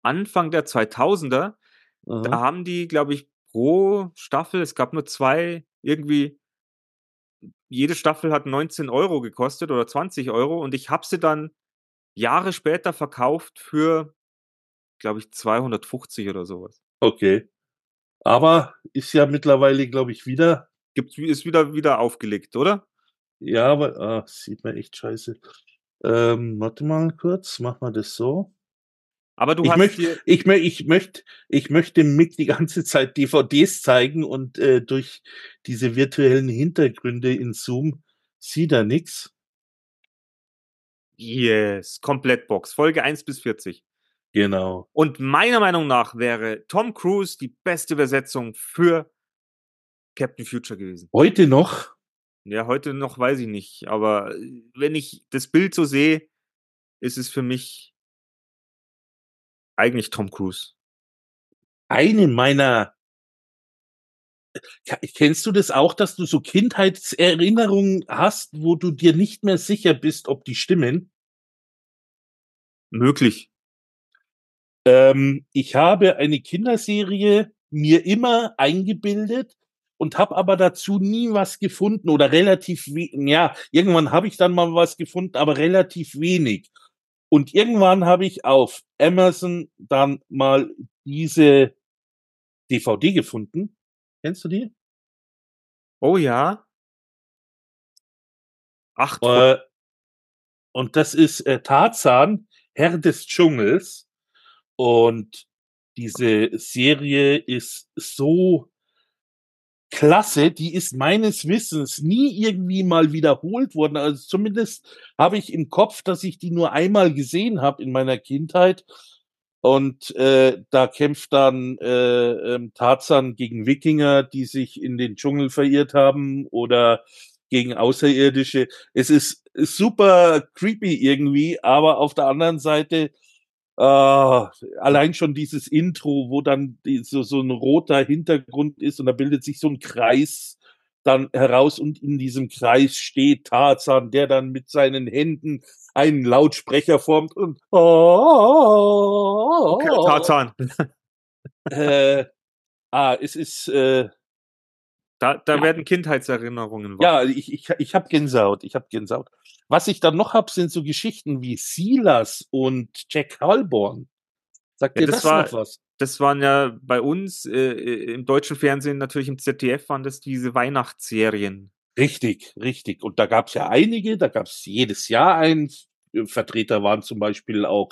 Anfang der 2000er. Da Aha. haben die, glaube ich, pro Staffel, es gab nur zwei, irgendwie, jede Staffel hat 19 Euro gekostet oder 20 Euro und ich habe sie dann Jahre später verkauft für, glaube ich, 250 oder sowas. Okay. Aber ist ja mittlerweile, glaube ich, wieder. Gibt's, ist wieder, wieder aufgelegt, oder? Ja, aber ah, sieht man echt scheiße. Ähm, warte mal kurz, mach mal das so. Aber du Ich hast möchte, dir, ich, mö- ich möchte, ich möchte Mick die ganze Zeit DVDs zeigen und äh, durch diese virtuellen Hintergründe in Zoom sieht er nix. yes, Komplettbox, Folge 1 bis 40. Genau. Und meiner Meinung nach wäre Tom Cruise die beste Übersetzung für Captain Future gewesen. Heute noch Ja, heute noch weiß ich nicht, aber äh, wenn ich das Bild so sehe, ist es für mich eigentlich Tom Cruise. eine meiner. Kennst du das auch, dass du so Kindheitserinnerungen hast, wo du dir nicht mehr sicher bist, ob die stimmen? Möglich. Ähm, ich habe eine Kinderserie mir immer eingebildet und habe aber dazu nie was gefunden oder relativ we ja, irgendwann habe ich dann mal was gefunden, aber relativ wenig. Und irgendwann habe ich auf Amazon dann mal diese DVD gefunden. Kennst du die? Oh ja. Acht. Äh, und das ist äh, Tarzan, Herr des Dschungels. Und diese Serie ist so klasse, die ist meines Wissens nie irgendwie mal wiederholt worden. Also zumindest habe ich im Kopf, dass ich die nur einmal gesehen habe in meiner Kindheit. Und äh, da kämpft dann äh, ähm, Tarzan gegen Wikinger, die sich in den Dschungel verirrt haben oder gegen Außerirdische. Es ist super creepy irgendwie, aber auf der anderen Seite äh, allein schon dieses Intro, wo dann die, so, so ein roter Hintergrund ist und da bildet sich so ein Kreis dann heraus und in diesem Kreis steht Tarzan, der dann mit seinen Händen einen Lautsprecher formt und Okay, Tarzan. äh, ah, es ist äh, Da, da Ja. werden Kindheitserinnerungen wach. ja, ich ich ich habe Gänsehaut, ich habe Gänsehaut. Was ich dann noch hab, sind so Geschichten wie Silas und Jack Halborn. Sagt Ja, dir das das, war- noch was? Das waren ja bei uns äh, äh, im deutschen Fernsehen, natürlich im ZDF, waren das diese Weihnachtsserien. Richtig, richtig. Und da gab's ja einige, da gab's jedes Jahr einen. Vertreter waren zum Beispiel auch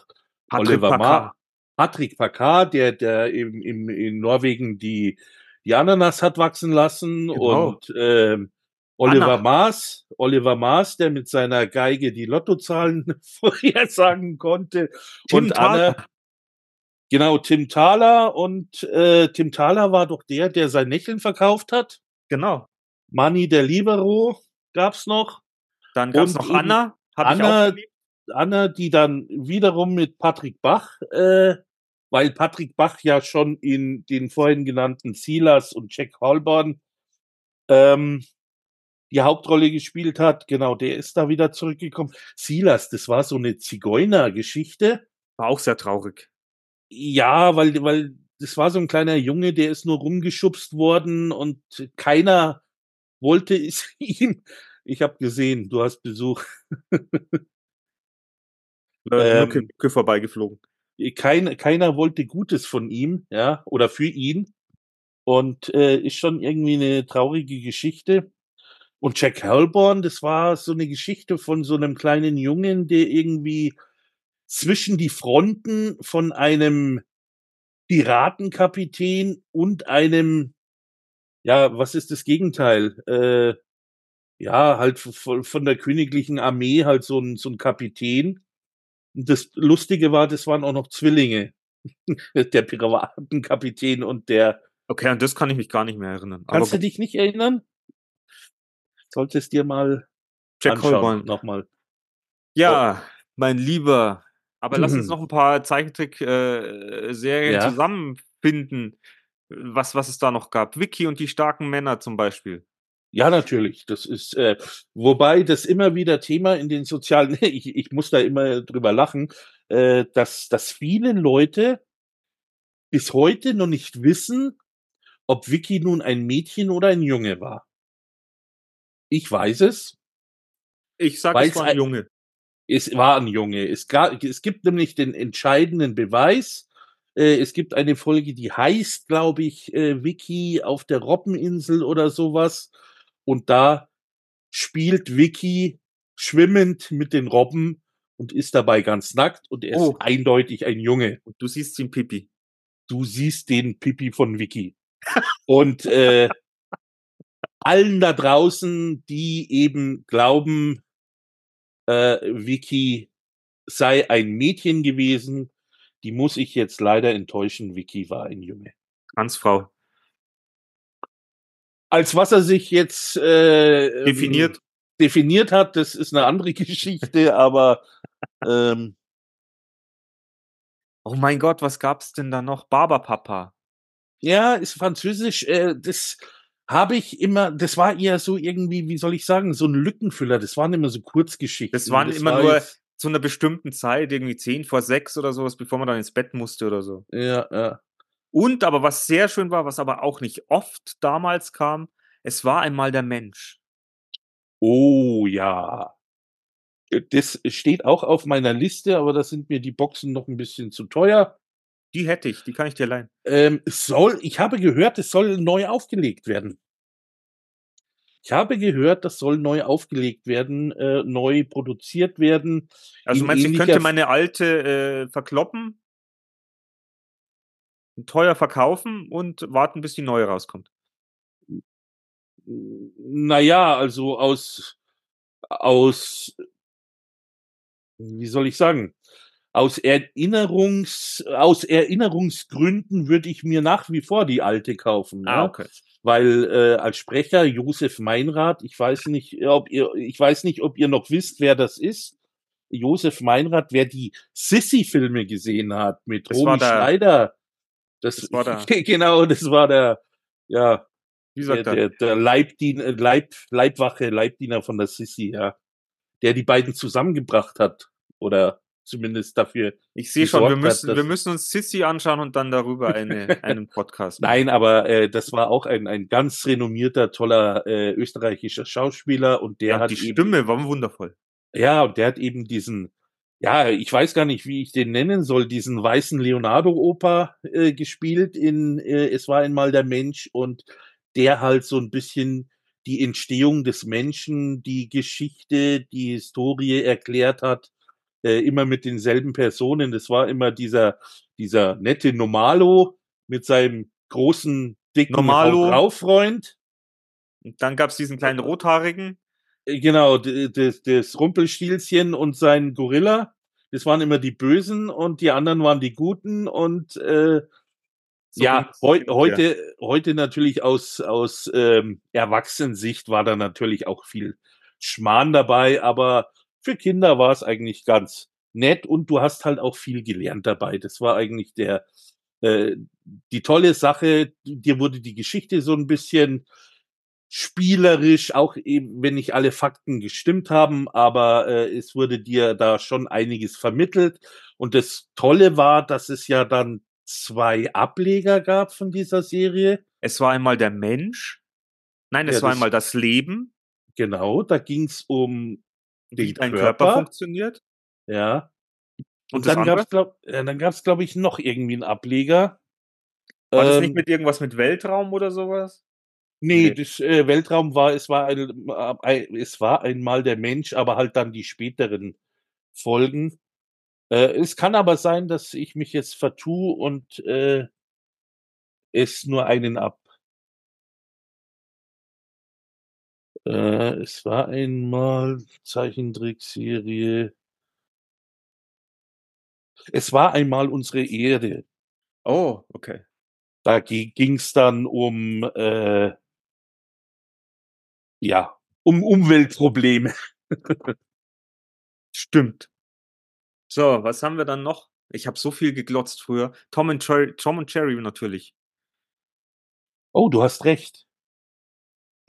Patrick Oliver Packard. Ma Patrick Packard, der, der im, im, in Norwegen die, die Ananas hat wachsen lassen Genau. und ähm, Oliver Anna. Maas, Oliver Maas, der mit seiner Geige die Lottozahlen vorhersagen konnte. Tim und Thaler. Anna, genau, Tim Thaler und äh, Tim Thaler war doch der, der sein Lächeln verkauft hat. Genau. Manni der Libero gab's noch. Dann gab es Und noch Anna. Anna-. Anna, die dann wiederum mit Patrick Bach, äh, weil Patrick Bach ja schon in den vorhin genannten Silas und Jack Holborn ähm, die Hauptrolle gespielt hat. Genau, der ist da wieder zurückgekommen. Silas, das war so eine Zigeuner-Geschichte. War auch sehr traurig. Ja, weil, weil das war so ein kleiner Junge, der ist nur rumgeschubst worden und keiner wollte es ihm. Ich habe gesehen, du hast Besuch. Äh, Ähm, Mücke, vorbeigeflogen. Kein, keiner wollte Gutes von ihm, ja, oder für ihn. Und äh, ist schon irgendwie eine traurige Geschichte. Und Jack Halborn, das war so eine Geschichte von so einem kleinen Jungen, der irgendwie zwischen die Fronten von einem Piratenkapitän und einem, ja, was ist das Gegenteil? Äh, ja, halt von, von der königlichen Armee halt so ein, so ein Kapitän. Und das Lustige war, das waren auch noch Zwillinge. der Piratenkapitän und der. Okay, an das kann ich mich gar nicht mehr erinnern. Kannst du dich nicht erinnern? Solltest dir mal Jack Holborn nochmal. Ja, oh. mein Lieber. Aber mhm. lass uns noch ein paar Zeichentrick-Serien äh, ja. zusammenfinden, was, was es da noch gab. Vicky und die starken Männer zum Beispiel. Ja, natürlich. Das ist, äh, wobei das immer wieder Thema in den sozialen, ich, ich muss da immer drüber lachen, äh, dass, dass viele Leute bis heute noch nicht wissen, ob Vicky nun ein Mädchen oder ein Junge war. Ich weiß es. Ich sage, es war ein Junge. Es war ein Junge. Es, gab, es gibt nämlich den entscheidenden Beweis. Äh, es gibt eine Folge, die heißt, glaube ich, äh, Vicky auf der Robbeninsel oder sowas. Und da spielt Vicky schwimmend mit den Robben und ist dabei ganz nackt und er oh. ist eindeutig ein Junge. Und du siehst den Pipi. Du siehst den Pipi von Vicky. und äh, allen da draußen, die eben glauben, äh, Vicky sei ein Mädchen gewesen, die muss ich jetzt leider enttäuschen. Vicky war ein Junge. Transfrau als was er sich jetzt äh, ähm, definiert. definiert hat, das ist eine andere Geschichte, aber ähm, Oh mein Gott, was gab's denn da noch? Barberpapa. Ja, ist französisch. Äh, das habe ich immer, das war eher so irgendwie, wie soll ich sagen, so ein Lückenfüller. Das waren immer so Kurzgeschichten. Das waren das immer war nur zu einer bestimmten Zeit, irgendwie zehn vor sechs oder sowas, bevor man dann ins Bett musste oder so. Ja, ja. Und aber was sehr schön war, was aber auch nicht oft damals kam, es war einmal der Mensch. Oh ja. Äh, das steht auch auf meiner Liste, aber da sind mir die Boxen noch ein bisschen zu teuer. Die hätte ich, die kann ich dir leihen. Ähm, soll, ich habe gehört, es soll neu aufgelegt werden. Ich habe gehört, das soll neu aufgelegt werden, äh, neu produziert werden. Also meinst du, ich könnte meine alte äh, verkloppen teuer verkaufen und warten, bis die neue rauskommt? Naja, also aus, aus, wie soll ich sagen, aus Erinnerungs, aus Erinnerungsgründen würde ich mir nach wie vor die alte kaufen. Ah, okay. Ja? Weil äh, als Sprecher Josef Meinrad, ich weiß nicht, ob ihr, ich weiß nicht, ob ihr noch wisst, wer das ist. Josef Meinrad, wer die Sissy-Filme gesehen hat mit das Romy Schneider das, das war der. genau, das war der, ja, Wie sagt der, der, der Leibdiener, Leib, Leibwache, Leibdiener von der Sissi, ja. Der die beiden zusammengebracht hat. Oder zumindest dafür. Ich sehe schon, wir müssen, hat, wir müssen uns Sissy anschauen und dann darüber eine, einen Podcast machen. Nein, aber äh, das war auch ein, ein ganz renommierter, toller äh, österreichischer Schauspieler und der ja, hat. Die Stimme eben, war wundervoll. Ja, und der hat eben diesen, ja, ich weiß gar nicht, wie ich den nennen soll, diesen weißen Leonardo-Oper äh, gespielt in äh, Es war einmal der Mensch und der halt so ein bisschen die Entstehung des Menschen, die Geschichte, die Historie erklärt hat, äh, immer mit denselben Personen. Das war immer dieser, dieser nette Normalo mit seinem großen, dicken Normalo-Freund. Und dann gab's diesen kleinen rothaarigen. Genau, das, das Rumpelstilzchen und sein Gorilla. Das waren immer die Bösen und die anderen waren die Guten und äh, so ja, heu heute, ja. heute natürlich aus, aus ähm, Erwachsenensicht war da natürlich auch viel Schmarrn dabei, aber für Kinder war es eigentlich ganz nett und du hast halt auch viel gelernt dabei. Das war eigentlich der äh, die tolle Sache. Dir wurde die Geschichte so ein bisschen spielerisch, auch eben, wenn nicht alle Fakten gestimmt haben, aber äh, es wurde dir da schon einiges vermittelt. Und das Tolle war, dass es ja dann zwei Ableger gab von dieser Serie. Es war einmal der Mensch. Nein, es ja, war einmal das Leben. Genau, da ging es um wie dein Körper. Körper funktioniert. Ja. Und, Und das dann andere? gab's glaub, äh, glaube ich noch irgendwie einen Ableger. War das Ähm, nicht mit irgendwas mit Weltraum oder sowas? Nee, Nee. das äh, Weltraum war, es war ein, äh, ein, es war einmal der Mensch, aber halt dann die späteren Folgen. Äh, es kann aber sein, dass ich mich jetzt vertue und äh, es nur einen ab. Äh, es war einmal Zeichentrickserie. Es war einmal unsere Erde. Oh, okay. Da ging es dann um äh, ja um Umweltprobleme. Stimmt. So, was haben wir dann noch? Ich habe so viel geglotzt früher. Tom und Jerry, Tom und Jerry natürlich. Oh, du hast recht.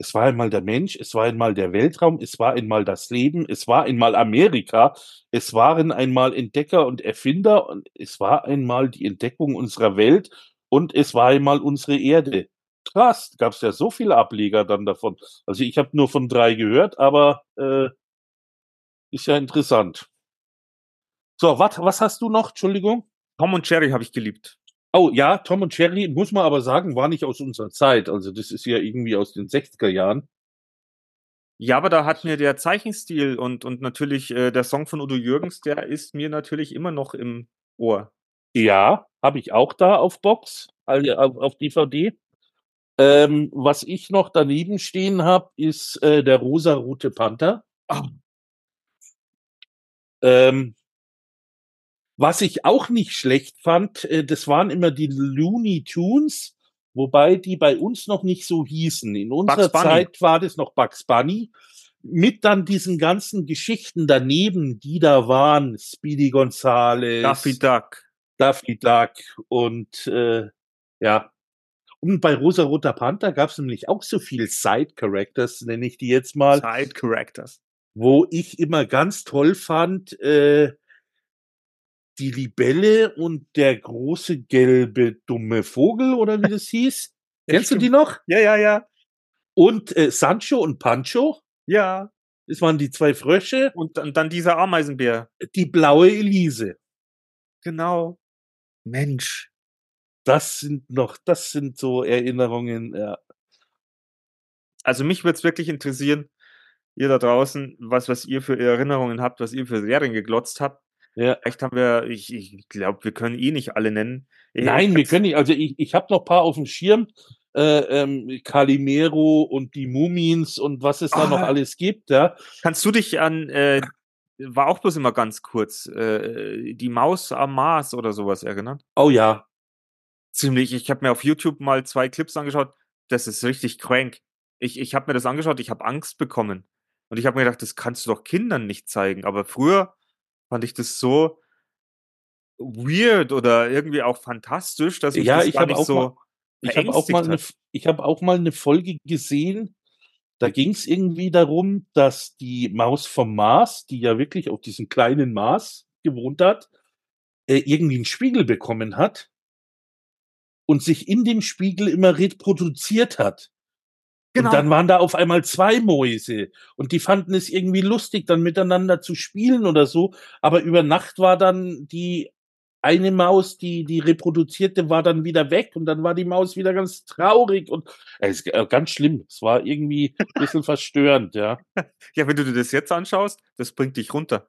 Es war einmal der Mensch, es war einmal der Weltraum, es war einmal das Leben, es war einmal Amerika, es waren einmal Entdecker und Erfinder und es war einmal die Entdeckung unserer Welt und es war einmal unsere Erde. Krass, gab es ja so viele Ableger dann davon. Also ich habe nur von drei gehört, aber äh, ist ja interessant. So, wat, was hast du noch? Entschuldigung. Tom und Jerry habe ich geliebt. Oh ja, Tom und Jerry, muss man aber sagen, war nicht aus unserer Zeit. Also das ist ja irgendwie aus den 60er Jahren. Ja, aber da hat mir der Zeichenstil und, und natürlich äh, der Song von Udo Jürgens, der ist mir natürlich immer noch im Ohr. Ja, habe ich auch da auf Box, also auf, auf DVD. Ähm, was ich noch daneben stehen habe, ist äh, der rosa-rote Panther. Ähm, was ich auch nicht schlecht fand, äh, das waren immer die Looney Tunes, wobei die bei uns noch nicht so hießen. In unserer. Zeit war das noch Bugs Bunny. Mit dann diesen ganzen Geschichten daneben, die da waren, Speedy Gonzales, Daffy Duck. Daffy Duck und äh, ja. Und bei Rosa Roter Panther gab es nämlich auch so viel Side Characters, nenne ich die jetzt mal, Side Characters. wo ich immer ganz toll fand, äh, die Libelle und der große gelbe dumme Vogel oder wie das hieß. Kennst du die noch? Ja, ja, ja. Und äh, Sancho und Pancho, Ja. das waren die zwei Frösche, Und dann, dann dieser Ameisenbär. die blaue Elise. Genau. Mensch. Das sind noch, das sind so Erinnerungen, ja. Also mich würde es wirklich interessieren, ihr da draußen, was, was ihr für Erinnerungen habt, was ihr für Serien geglotzt habt. ja. Vielleicht haben wir, ich, ich glaube, wir können eh nicht alle nennen. Ich- Nein, wir können nicht. Also ich, ich habe noch paar auf dem Schirm. Äh, ähm, Calimero und die Mumins und was es da noch Ah. alles gibt, ja. Kannst du dich an, äh, war auch bloß immer ganz kurz, äh, die Maus am Mars oder sowas erinnern? Oh ja. Ziemlich. Ich habe mir auf YouTube mal zwei Clips angeschaut. Das ist richtig crank. Ich, ich habe mir das angeschaut, ich habe Angst bekommen. Und ich habe mir gedacht, das kannst du doch Kindern nicht zeigen. Aber früher fand ich das so weird oder irgendwie auch fantastisch, dass ich Ja, das ich gar nicht so mal, ich habe auch mal eine, ich habe auch mal eine Folge gesehen. Da ging es irgendwie darum, dass die Maus vom Mars, die ja wirklich auf diesem kleinen Mars gewohnt hat, äh, irgendwie einen Spiegel bekommen hat und sich in dem Spiegel immer reproduziert hat. Genau. Und dann waren da auf einmal zwei Mäuse und die fanden es irgendwie lustig, dann miteinander zu spielen oder so. Aber über Nacht war dann die eine Maus, die die reproduzierte, war dann wieder weg und dann war die Maus wieder ganz traurig und äh, es ist ganz schlimm. Es war irgendwie ein bisschen verstörend, ja. Ja, wenn du dir das jetzt anschaust, das bringt dich runter.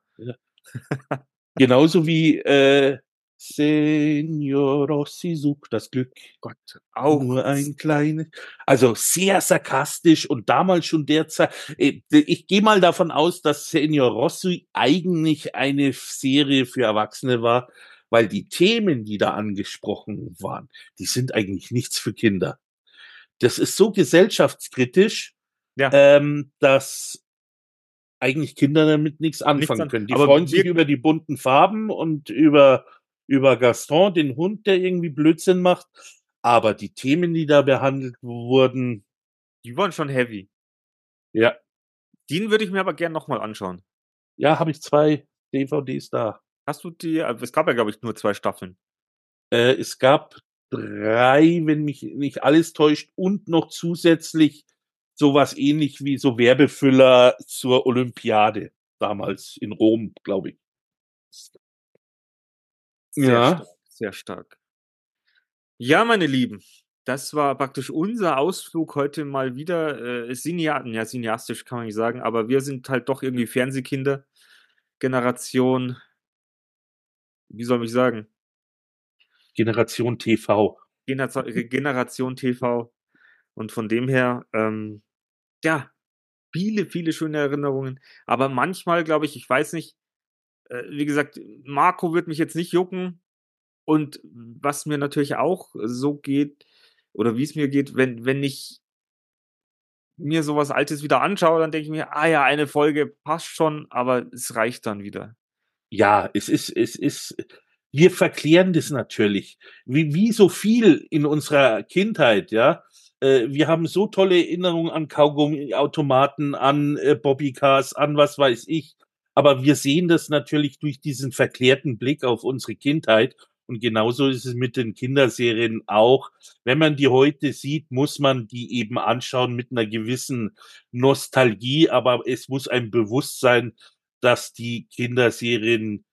Genauso wie äh, Senor Rossi sucht das Glück. Gott, auch. Nur ein kleines. Also sehr sarkastisch und damals schon derzeit. äh, Ich gehe mal davon aus, dass Senior Rossi eigentlich eine Serie für Erwachsene war, weil die Themen, die da angesprochen waren, die sind eigentlich nichts für Kinder. Das ist so gesellschaftskritisch, Ja. ähm, dass eigentlich Kinder damit nichts anfangen an- können. Die freuen sich über die bunten Farben und über, über Gaston, den Hund, der irgendwie Blödsinn macht. Aber die Themen, die da behandelt wurden, Die waren schon heavy. ja, Den würde ich mir aber gern nochmal anschauen. ja, habe ich zwei DVDs da. Hast du die, äh, es gab ja, glaube ich, nur zwei Staffeln. Äh, es gab drei, wenn mich nicht alles täuscht, und noch zusätzlich sowas ähnlich wie so Werbefüller zur Olympiade damals in Rom, glaube ich. Sehr Ja. stark, sehr stark. Ja, meine Lieben, das war praktisch unser Ausflug heute mal wieder, äh, Cinear ja, cineastisch kann man nicht sagen, aber wir sind halt doch irgendwie Fernsehkinder. Generation wie soll ich sagen? Generation TV. Genera Generation TV. Und von dem her, ähm, ja, viele, viele schöne Erinnerungen. Aber manchmal, glaube ich, ich weiß nicht, wie gesagt, Marco wird mich jetzt nicht jucken. Und was mir natürlich auch so geht, oder wie es mir geht, wenn, wenn ich mir sowas Altes wieder anschaue, dann denke ich mir, ah ja, eine Folge passt schon, aber es reicht dann wieder. Ja, es ist, es ist, wir verklären das natürlich. Wie, wie so viel in unserer Kindheit, ja. Äh, wir haben so tolle Erinnerungen an Kaugummi-Automaten, an äh, Bobbycars, an was weiß ich. Aber wir sehen das natürlich durch diesen verklärten Blick auf unsere Kindheit. Und genauso ist es mit den Kinderserien auch. Wenn man die heute sieht, muss man die eben anschauen mit einer gewissen Nostalgie. Aber es muss einem bewusst sein, dass die Kinderserien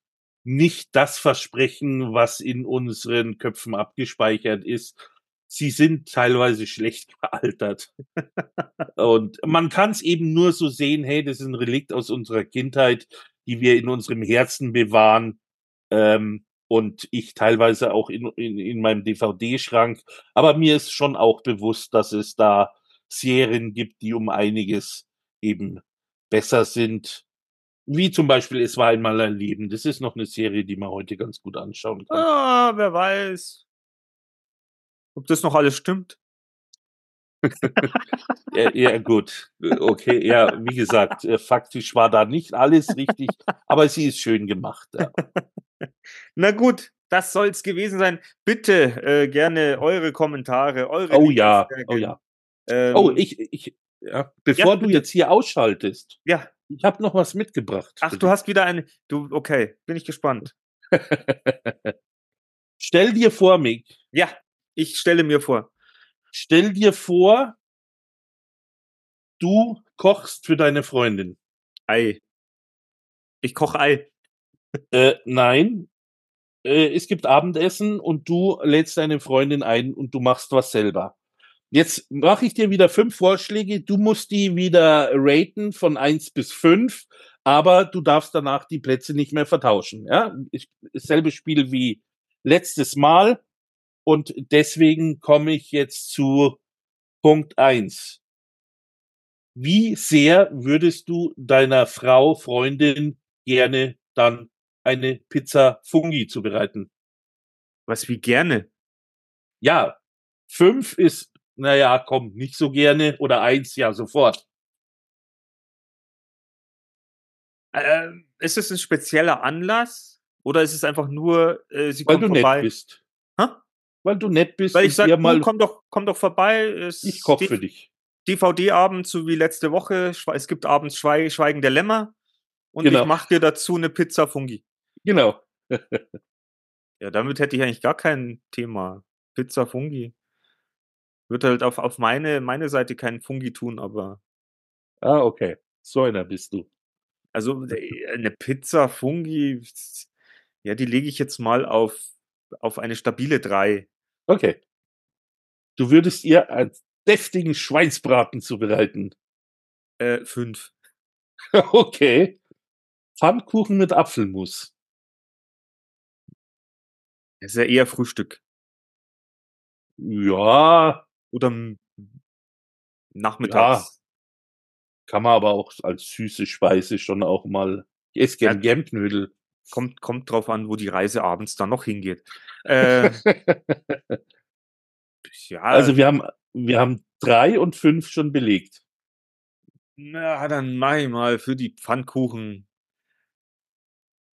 nicht das versprechen, was in unseren Köpfen abgespeichert ist. Sie sind teilweise schlecht gealtert. Und man kann es eben nur so sehen, hey, das ist ein Relikt aus unserer Kindheit, die wir in unserem Herzen bewahren. Ähm, und ich teilweise auch in, in, in meinem DVD-Schrank. Aber mir ist schon auch bewusst, dass es da Serien gibt, die um einiges eben besser sind. Wie zum Beispiel Es war einmal ein Leben. Das ist noch eine Serie, die man heute ganz gut anschauen kann. Ah, wer weiß. Ob das noch alles stimmt? Ja, ja, gut. Okay, ja, wie gesagt, äh, faktisch war da nicht alles richtig, aber sie ist schön gemacht. Ja. Na gut, das soll's gewesen sein. Bitte äh, gerne eure Kommentare, eure Oh ja, oh ja. Ähm, Oh, ich, ich, ja, bevor Ja, du jetzt hier ausschaltest, Ja, ich habe noch was mitgebracht. ach, du hast wieder eine. Du, okay, bin ich gespannt. Stell dir vor, Mick, Ja, ich stelle mir vor. stell dir vor, du kochst für deine Freundin. Ei. Ich koche Ei. Äh, nein, äh, es gibt Abendessen und du lädst deine Freundin ein und du machst was selber. Jetzt mache ich dir wieder fünf Vorschläge. Du musst die wieder raten von eins bis fünf, aber du darfst danach die Plätze nicht mehr vertauschen. Ja, ich, dasselbe Spiel wie letztes Mal und deswegen komme ich jetzt zu Punkt eins. Wie sehr würdest du deiner Frau, Freundin gerne dann eine Pizza Fungi zubereiten? Was wie gerne. Ja, fünf ist, naja, komm, nicht so gerne oder eins, ja, sofort. Ähm, ist es ein spezieller Anlass? Oder ist es einfach nur, äh, sie Weil kommt du nett vorbei? bist. Weil du nett bist Weil ich sage, mal, komm doch, komm doch vorbei. Es ich koch steht für dich. DVD-Abend, so wie letzte Woche. Es gibt abends Schweig Schweigen der Lämmer. Und Genau. ich mache dir dazu eine Pizza Fungi. Genau. Ja, damit hätte ich eigentlich gar kein Thema. Pizza Fungi. Würde halt auf, auf meine, meine Seite keinen Fungi tun, aber Ah, okay. So einer bist du. also äh, eine Pizza Fungi, ja, die lege ich jetzt mal auf, auf eine stabile 3. Okay. Du würdest ihr einen deftigen Schweinsbraten zubereiten. Äh, 5. okay. Pfannkuchen mit Apfelmus. Das ist ja eher Frühstück. Ja, Oder nachmittags. kann man aber auch als süße Speise schon auch mal. Ich esse gern Ja. Germknödel. Kommt, kommt drauf an, wo die Reise abends dann noch hingeht. Äh, ja, also wir haben, wir haben drei und fünf schon belegt. na, dann mach ich mal für die Pfannkuchen.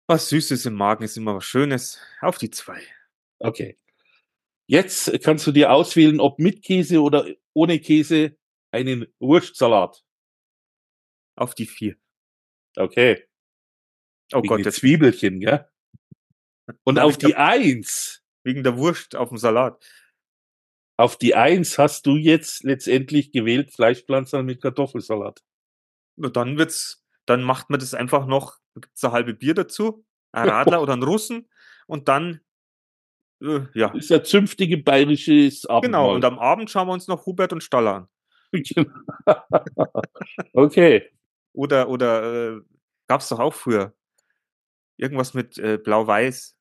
Was Süßes im Magen ist immer was Schönes. Auf die zwei. Okay. Jetzt kannst du dir auswählen, ob mit Käse oder ohne Käse einen Wurstsalat. Auf die vier. Okay. Oh Wegen Gott, jetzt Zwiebelchen, gell? Und auf die Eins, wegen der Wurst auf dem Salat. auf die Eins hast du jetzt letztendlich gewählt Fleischpflanzer mit Kartoffelsalat. Na, Dann wird's, dann macht man das einfach noch, gibt's ein halbe Bier dazu, ein Radler oder einen Russen und dann Äh, ja. Ist ja zünftige bayerisches Abendmahl. Genau, und am Abend schauen wir uns noch Hubert und Staller an. okay. Oder, oder äh, gab es doch auch früher. Irgendwas mit äh, Blau-Weiß.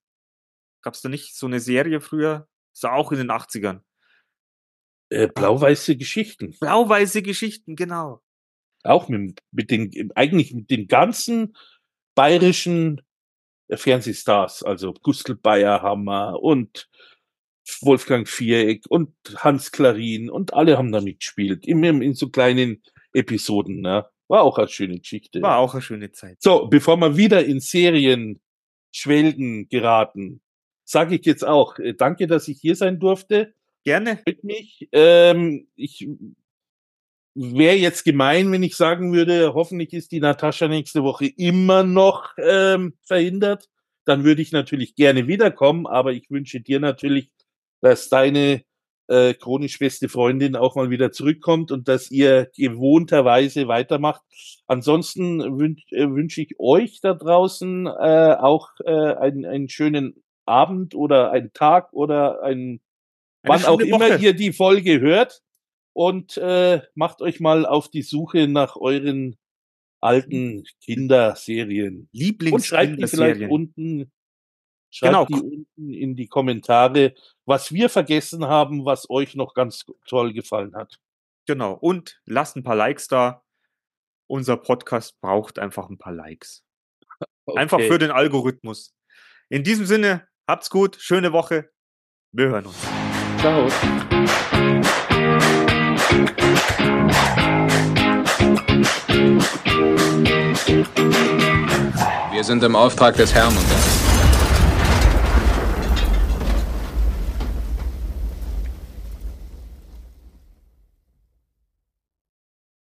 Gab es da nicht so eine Serie früher? Ist ja auch in den 80ern. Äh, Blau-weiße Geschichten. Blau-weiße Geschichten, genau. Auch mit, mit den, eigentlich mit den ganzen bayerischen äh, Fernsehstars, also Gustl Bayerhammer und Wolfgang Viereck und Hans Klarin und alle haben da mitgespielt. Immer in so kleinen Episoden, ne? War auch eine schöne Geschichte. War auch eine schöne Zeit. So, bevor wir wieder in Serien schwelgen geraten, sage ich jetzt auch, äh, danke, dass ich hier sein durfte. Gerne. Mit mich. Ähm, ich wäre jetzt gemein, wenn ich sagen würde, hoffentlich ist die Natascha nächste Woche immer noch ähm, verhindert. Dann würde ich natürlich gerne wiederkommen, aber ich wünsche dir natürlich, dass deine äh, chronisch beste Freundin auch mal wieder zurückkommt und dass ihr gewohnterweise weitermacht. Ansonsten wünsch, äh, wünsche ich euch da draußen äh, auch äh, einen, einen schönen Abend oder einen Tag oder einen, wann auch immer Woche. ihr die Folge hört und äh, macht euch mal auf die Suche nach euren alten Kinderserien. Und schreibt die vielleicht Lieblingsserien. unten, schreibt Genau. die unten in die Kommentare, was wir vergessen haben, was euch noch ganz toll gefallen hat. Genau. Und lasst ein paar Likes da. Unser Podcast braucht einfach ein paar Likes. Einfach Okay. für den Algorithmus. In diesem Sinne, habt's gut, schöne Woche. Wir hören uns. Ciao. Wir sind im Auftrag des Herrn unterwegs.